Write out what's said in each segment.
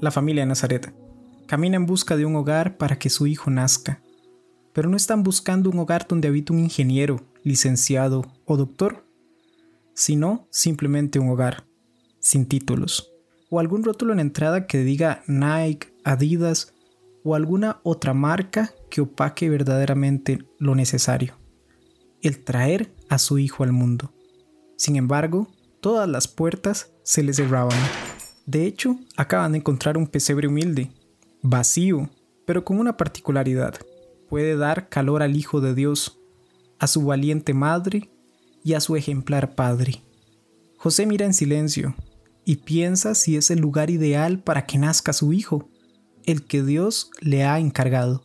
la familia de Nazaret, camina en busca de un hogar para que su hijo nazca. Pero no están buscando un hogar donde habite un ingeniero, licenciado o doctor, sino simplemente un hogar, sin títulos, o algún rótulo en entrada que diga Nike, Adidas o alguna otra marca que opaque verdaderamente lo necesario, el traer a su hijo al mundo. Sin embargo, todas las puertas se les cerraban. De hecho, acaban de encontrar un pesebre humilde, vacío, pero con una particularidad. Puede dar calor al Hijo de Dios, a su valiente madre y a su ejemplar padre. José mira en silencio y piensa si es el lugar ideal para que nazca su hijo, el que Dios le ha encargado.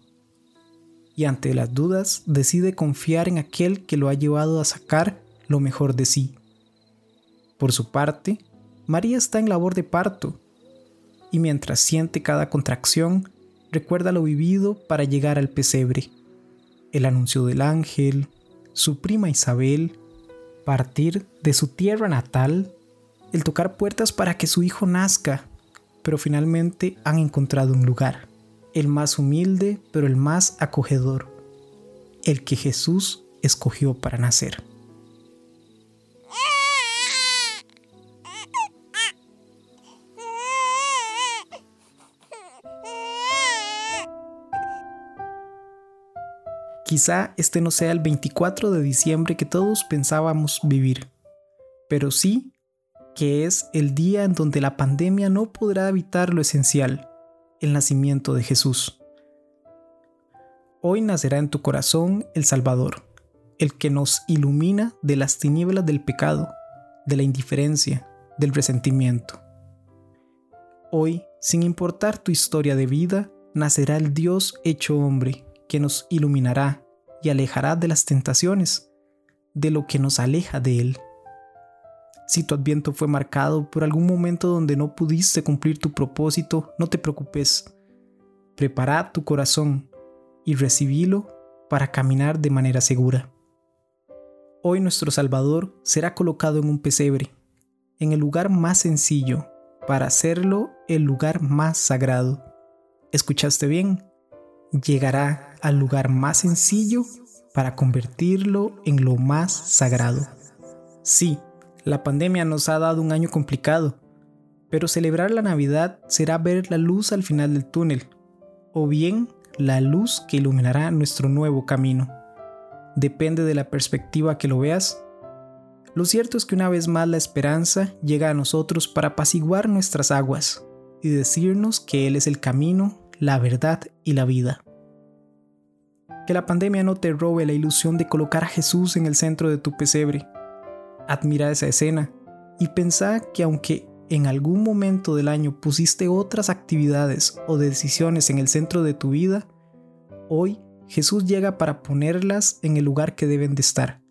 Y ante las dudas decide confiar en aquel que lo ha llevado a sacar lo mejor de sí. Por su parte, María está en labor de parto, y mientras siente cada contracción, recuerda lo vivido para llegar al pesebre, el anuncio del ángel, su prima Isabel, partir de su tierra natal, el tocar puertas para que su hijo nazca, pero finalmente han encontrado un lugar, el más humilde pero el más acogedor, el que Jesús escogió para nacer. Quizá este no sea el 24 de diciembre que todos pensábamos vivir, pero sí que es el día en donde la pandemia no podrá evitar lo esencial, el nacimiento de Jesús. Hoy nacerá en tu corazón el Salvador, el que nos ilumina de las tinieblas del pecado, de la indiferencia, del resentimiento. Hoy, sin importar tu historia de vida, nacerá el Dios hecho hombre, que nos iluminará y alejará de las tentaciones, de lo que nos aleja de Él. Si tu adviento fue marcado por algún momento donde no pudiste cumplir tu propósito, no te preocupes. Prepara tu corazón y recibílo para caminar de manera segura. Hoy nuestro Salvador será colocado en un pesebre, en el lugar más sencillo, para hacerlo el lugar más sagrado. ¿Escuchaste bien? llegará al lugar más sencillo para convertirlo en lo más sagrado. Sí, la pandemia nos ha dado un año complicado, pero celebrar la Navidad será ver la luz al final del túnel, o bien la luz que iluminará nuestro nuevo camino. Depende de la perspectiva que lo veas. Lo cierto es que una vez más la esperanza llega a nosotros para apaciguar nuestras aguas y decirnos que Él es el camino, la verdad y la vida. Que la pandemia no te robe la ilusión de colocar a Jesús en el centro de tu pesebre. Admira esa escena y pensá que aunque en algún momento del año pusiste otras actividades o decisiones en el centro de tu vida, hoy Jesús llega para ponerlas en el lugar que deben de estar,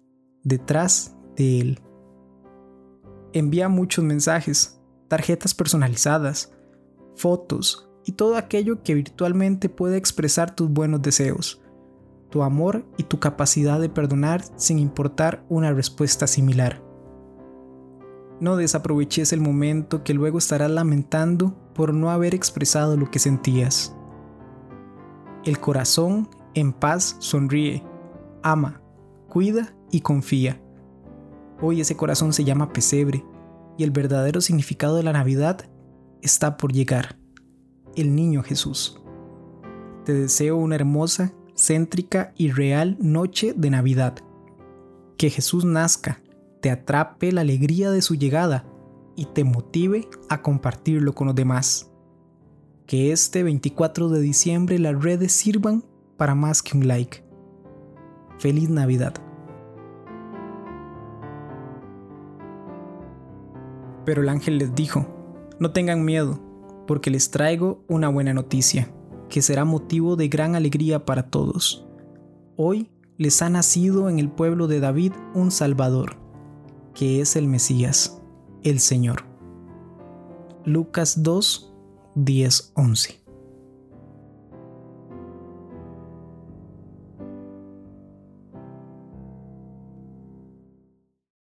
detrás de Él. Envía muchos mensajes, tarjetas personalizadas, fotos y todo aquello que virtualmente puede expresar tus buenos deseos tu amor y tu capacidad de perdonar sin importar una respuesta similar. No desaproveches el momento que luego estarás lamentando por no haber expresado lo que sentías. El corazón en paz sonríe, ama, cuida y confía. Hoy ese corazón se llama pesebre y el verdadero significado de la Navidad está por llegar, el niño Jesús. Te deseo una hermosa céntrica y real noche de Navidad. Que Jesús nazca, te atrape la alegría de su llegada y te motive a compartirlo con los demás. Que este 24 de diciembre las redes sirvan para más que un like. Feliz Navidad. Pero el ángel les dijo, no tengan miedo, porque les traigo una buena noticia que será motivo de gran alegría para todos. Hoy les ha nacido en el pueblo de David un Salvador, que es el Mesías, el Señor. Lucas 2, 10, 11.